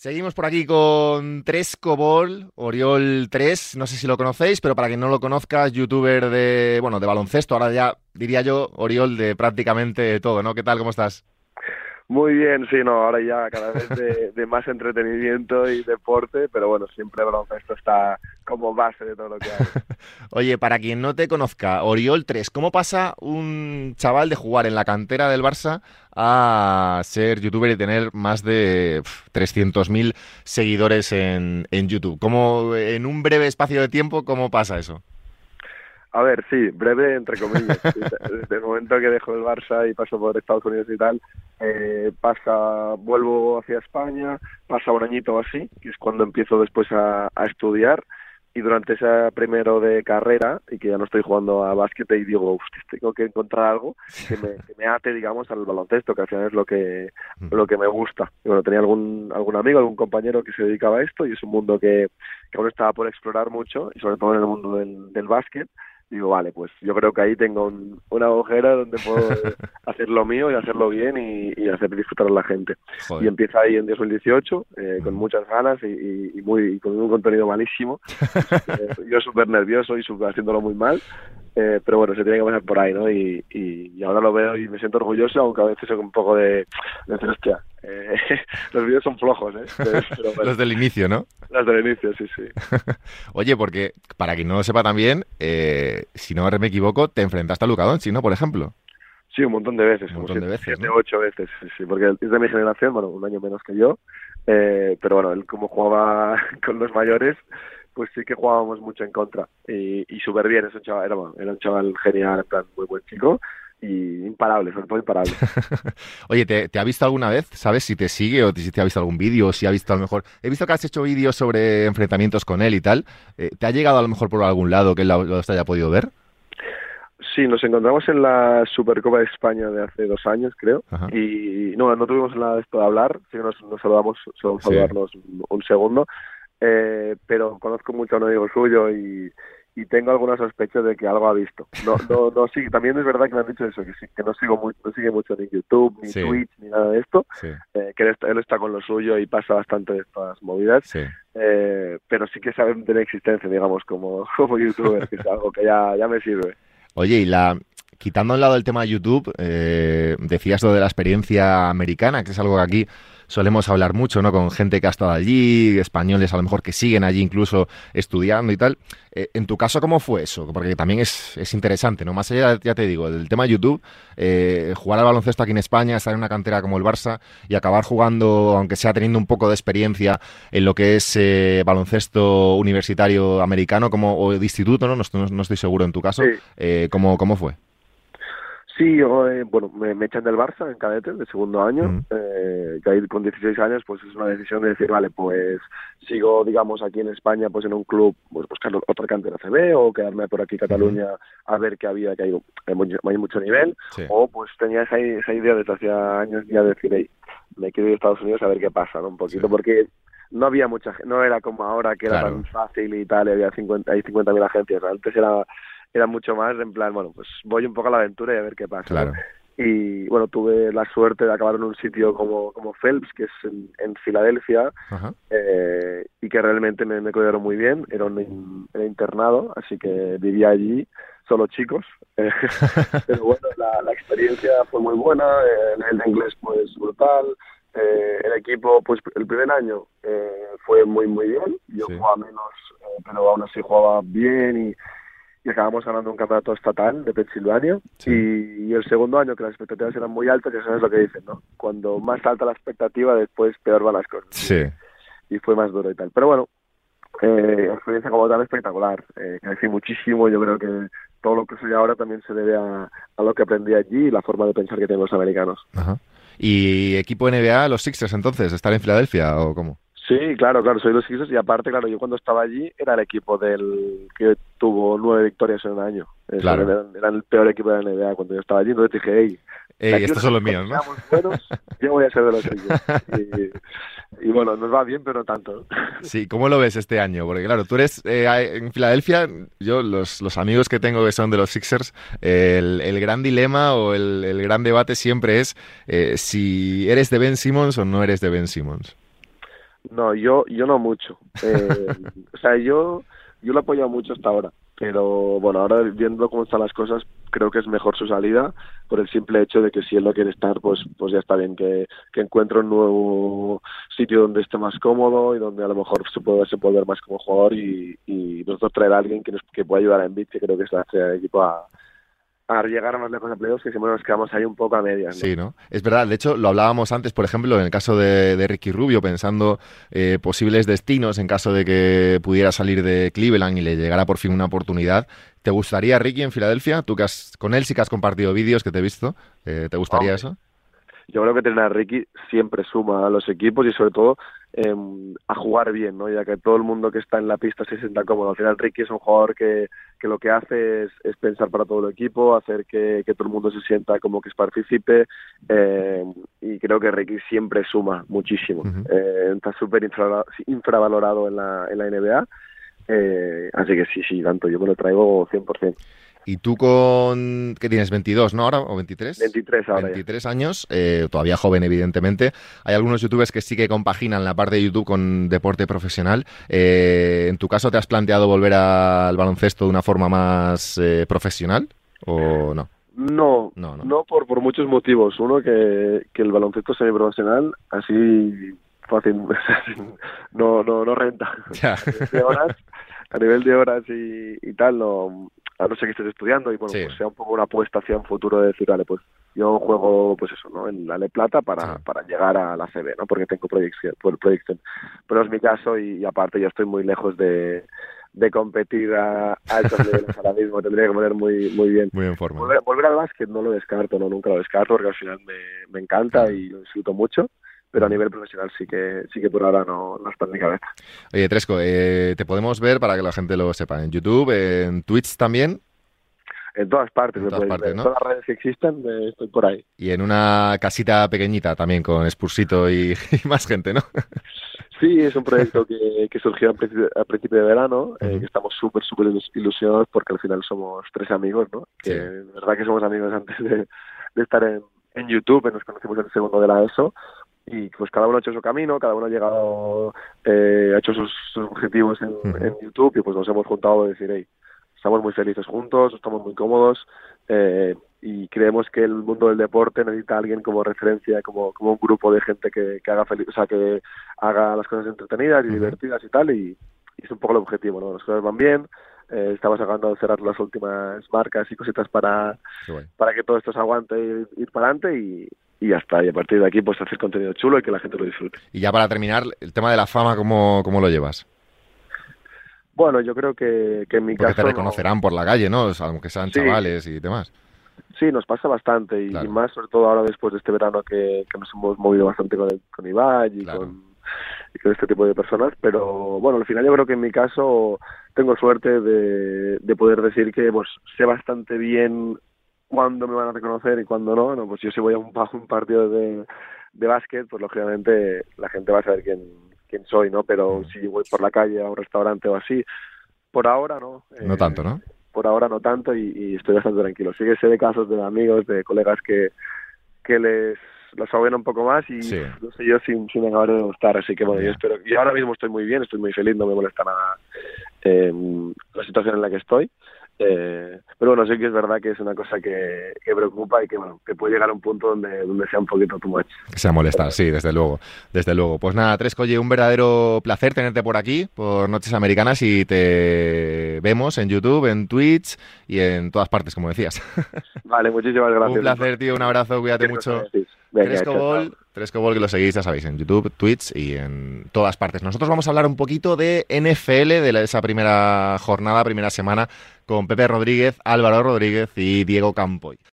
Seguimos por aquí con Tres Cobol, Oriol 3, no sé si lo conocéis, pero para quien no lo conozca, youtuber de, bueno, de baloncesto, ahora ya diría yo, Oriol de prácticamente todo, ¿no? ¿Qué tal? ¿Cómo estás? Muy bien, sí, no, ahora ya cada vez de, más entretenimiento y deporte, pero bueno, siempre baloncesto está como base de todo lo que hay. Oye, para quien no te conozca, Oriol 3, ¿cómo pasa un chaval de jugar en la cantera del Barça a ser youtuber y tener más de 300.000 seguidores en, en YouTube? ¿Cómo, en un breve espacio de tiempo, cómo pasa eso? A ver, sí, breve entre comillas. Desde el momento que dejo el Barça y paso por Estados Unidos y tal, eh, pasa, vuelvo hacia España, pasa un añito así, que es cuando empiezo después a, a estudiar y durante ese primero de carrera y que ya no estoy jugando a básquet y digo, tengo que encontrar algo que me, que me, ate, digamos, al baloncesto, que al final es lo que, mm. lo que me gusta. Y bueno, tenía algún, algún amigo, algún compañero que se dedicaba a esto y es un mundo que, que aún estaba por explorar mucho y sobre todo en el mundo del, del básquet digo, vale, pues yo creo que ahí tengo un, una agujera donde puedo hacer lo mío y hacerlo bien y, hacer disfrutar a la gente. Y empieza ahí en 2018 eh, con muchas ganas y, muy con un contenido malísimo. Eh, yo súper nervioso y super haciéndolo muy mal. Eh, pero bueno, se tiene que pasar por ahí, ¿no? Y, y, ahora lo veo y me siento orgulloso, aunque a veces es un poco de, de hostia, los vídeos son flojos, ¿eh? los del inicio, ¿no? Los del inicio, sí, sí. Oye, porque para quien no lo sepa también, eh, si no me equivoco, te enfrentaste a Luca Doncic, ¿no? Por ejemplo. Sí, un montón de veces. Un montón de veces, siete, ocho veces, sí, sí, porque es de mi generación, bueno, un año menos que yo, eh, pero bueno, él como jugaba con los mayores, pues sí que jugábamos mucho en contra y, y súper bien, es un chaval, era, era un chaval genial, en plan, muy buen chico y imparable, sobre todo imparable. Oye, ¿te, ha visto alguna vez? ¿Sabes si te sigue o si te ha visto algún vídeo o si ha visto a lo mejor... He visto que has hecho vídeos sobre enfrentamientos con él y tal. Eh, ¿Te ha llegado a lo mejor por algún lado que él lo, haya podido ver? Sí, nos encontramos en la Supercopa de España de hace dos años, creo. Y no, no tuvimos nada de esto de hablar, sí que nos, saludamos, solo saludarnos un, segundo. Eh, pero conozco mucho a un amigo suyo y, y tengo alguna sospecha de que algo ha visto. No, no, no sí, también es verdad que me han dicho eso, que, sí, que no sigo muy, no sigue mucho ni YouTube, ni Twitch, ni nada de esto, eh, que él está, con lo suyo y pasa bastante de estas movidas, eh, pero sí que sabe de la existencia, digamos, como, como youtuber, que es algo que ya, ya me sirve. Oye, y la, quitando a un lado el tema de YouTube, eh, decías lo de la experiencia americana, que es algo que aquí solemos hablar mucho, ¿no? Con gente que ha estado allí, españoles a lo mejor que siguen allí incluso estudiando y tal. Eh, en tu caso, ¿cómo fue eso? Porque también es, es interesante, ¿no? Más allá, ya te digo, del tema de YouTube, eh, jugar al baloncesto aquí en España, estar en una cantera como el Barça y acabar jugando, aunque sea teniendo un poco de experiencia en lo que es eh, baloncesto universitario americano como, o de instituto, ¿no? No, estoy seguro en tu caso. ¿cómo, ¿Cómo fue? Sí, yo, eh, bueno, me, echan del Barça en cadete, de segundo año, eh, que ahí con 16 años pues es una decisión de decir, vale, pues sigo, digamos, aquí en España pues en un club, pues buscar otra cantera CB o quedarme por aquí Cataluña a ver qué había, que hay, hay mucho nivel, o pues tenía esa, esa idea desde hace años ya de decir, hey, me quiero ir a Estados Unidos a ver qué pasa, ¿no? Un poquito, porque no había mucha no era como ahora que era tan fácil y tal, y había 50, hay 50.000 agencias, antes era era mucho más en plan, bueno, pues voy un poco a la aventura y a ver qué pasa. Y bueno, tuve la suerte de acabar en un sitio como, como Phelps, que es en, Filadelfia, eh, y que realmente me, me cuidaron muy bien. Era un internado, así que vivía allí, solo chicos. pero bueno, la, experiencia fue muy buena, el nivel de inglés pues brutal. Eh, el equipo, pues el primer año eh, fue muy, muy bien. Yo jugaba menos, pero aún así jugaba bien y y acabamos ganando un campeonato estatal de Pensilvania. Y, el segundo año, que las expectativas eran muy altas, ya sabes lo que dicen, ¿no? Cuando más alta la expectativa, después peor van las cosas. Sí. Y fue más duro y tal. Pero bueno, eh, experiencia como tal espectacular. Eh, crecí muchísimo. Yo creo que todo lo que soy ahora también se debe a, a lo que aprendí allí y la forma de pensar que tienen los americanos. Ajá. ¿Y equipo NBA, los Sixers entonces, estar en Filadelfia o cómo? Sí, claro, claro, soy los Sixers y aparte, claro, yo cuando estaba allí era el equipo del que tuvo nueve victorias en un año. Claro. Era, el peor equipo de la NBA cuando yo estaba allí, entonces dije, hey, hey estos son los míos, ¿no? Buenos, yo voy a ser de los Sixers. Y, bueno, nos va bien, pero no tanto. Sí, ¿cómo lo ves este año? Porque claro, tú eres eh, en Filadelfia, yo, los, los amigos que tengo que son de los Sixers, el, el gran dilema o el, el, gran debate siempre es eh, si eres de Ben Simmons o no eres de Ben Simmons. No, yo, yo no mucho. Eh, o sea, yo, yo lo he apoyado mucho hasta ahora pero bueno, ahora viendo cómo están las cosas, creo que es mejor su salida por el simple hecho de que si él no quiere estar, pues, pues ya está bien, que, que encuentre un nuevo sitio donde esté más cómodo y donde a lo mejor se pueda ver más como jugador y, y nosotros traer a alguien que, nos, que pueda ayudar a Embiid, que creo que es el equipo a, a llegar a más lejos de playoffs que siempre nos quedamos ahí un poco a medias. Sí, ¿no? Es verdad, de hecho lo hablábamos antes, por ejemplo, en el caso de, Ricky Rubio, pensando eh, posibles destinos en caso de que pudiera salir de Cleveland y le llegara por fin una oportunidad. ¿Te gustaría Ricky en Filadelfia? Tú que has, con él sí que has compartido vídeos que te he visto, eh, ¿te gustaría eso? Yo creo que tener a Ricky siempre suma a los equipos y sobre todo eh, a jugar bien, ¿no? Ya que todo el mundo que está en la pista se sienta cómodo. Al final Ricky es un jugador que, que lo que hace es, es, pensar para todo el equipo, hacer que, que, todo el mundo se sienta como que es partícipe eh, y creo que Ricky siempre suma muchísimo. eh, está súper infravalorado en la, en la NBA. Eh, así que sí, sí, tanto yo me lo traigo 100%. Y tú con, ¿qué tienes? ¿22, no ahora? ¿O 23? 23 ahora. 23 años, eh, todavía joven evidentemente. Hay algunos youtubers que sí que compaginan la parte de YouTube con deporte profesional. Eh, ¿En tu caso te has planteado volver al baloncesto de una forma más eh, profesional o no? No, no, no, por, por muchos motivos. Uno, que, que el baloncesto semiprofesional, así fácil, no, no, no renta. Ya. a nivel de horas y, y tal, no, a no ser que estés estudiando y bueno, pues sea un poco una apuesta hacia un futuro de decir, vale, pues yo juego, pues eso, ¿no? En la Le Plata para, para llegar a la CB, ¿no? Porque tengo proyección, proyección. Pero es mi caso y, aparte ya estoy muy lejos de, de competir a, altos niveles ahora mismo, tendría que poner muy muy bien. Muy en forma. Volver, al básquet no lo descarto, no, nunca lo descarto porque al final me, me encanta y lo disfruto mucho pero a nivel profesional sí que sí que por ahora no, no está en mi cabeza. Oye, Tresco, eh, te podemos ver para que la gente lo sepa en YouTube, en Twitch también. En todas partes, en todas, partes, ¿no? todas las redes que existen, eh, estoy por ahí. Y en una casita pequeñita también con Spursito y, más gente, ¿no? Sí, es un proyecto que, que surgió a principio, de verano, eh, que estamos súper, súper ilusionados porque al final somos tres amigos, ¿no? Que de verdad que somos amigos antes de, de estar en, en YouTube, nos conocimos en el segundo de la ESO y pues cada uno ha hecho su camino, cada uno ha llegado, eh, ha hecho sus, objetivos en, YouTube y pues nos hemos juntado a decir, hey, estamos muy felices juntos, estamos muy cómodos eh, y creemos que el mundo del deporte necesita a alguien como referencia, como, como un grupo de gente que, que haga feliz, o sea, que haga las cosas entretenidas y divertidas y tal y, es un poco el objetivo, ¿no? Las cosas van bien, eh, estamos acabando de cerrar las últimas marcas y cositas para, para que todo esto se aguante y ir para adelante y, y ya está. Y a partir de aquí, pues hacer contenido chulo y que la gente lo disfrute. Y ya para terminar, el tema de la fama, ¿cómo, cómo lo llevas? Bueno, yo creo que, que en mi Porque caso... te reconocerán por la calle, ¿no? aunque sean chavales y demás. Sí, nos pasa bastante y, más sobre todo ahora después de este verano que, que nos hemos movido bastante con, el, con Ibai y, con, y con este tipo de personas, pero bueno, al final yo creo que en mi caso tengo suerte de, de poder decir que pues sé bastante bien cuándo me van a reconocer y cuándo no, no pues yo si voy a un, un partido de, de básquet, pues lógicamente la gente va a saber quién, quién soy, ¿no? Pero mm. si voy por la calle a un restaurante o así, por ahora no. No tanto, ¿no? Eh, por ahora no tanto y, estoy bastante tranquilo. Sí que sé de casos de amigos, de colegas que, que les los abuela un poco más y no sé yo sin, sin acabar de gustar. Así que bueno, yo espero. Y ahora mismo estoy muy bien, estoy muy feliz, no me molesta nada eh, la situación en la que estoy. Eh, pero bueno, sí que es verdad que es una cosa que, preocupa y que bueno, que puede llegar a un punto donde, donde sea un poquito too much. Que sea molestar, sí, desde luego, desde luego. Pues nada, Tresco, oye, un verdadero placer tenerte por aquí, por Noches Americanas, y te vemos en YouTube, en Twitch y en todas partes, como decías. Vale, muchísimas gracias. Un placer, tío, un abrazo, cuídate mucho. Tresco Ball, Tresco Ball, que lo seguís, ya sabéis, en YouTube, Twitch y en todas partes. Nosotros vamos a hablar un poquito de NFL, de esa primera jornada, primera semana, con Pepe Rodríguez, Álvaro Rodríguez y Diego Campoy.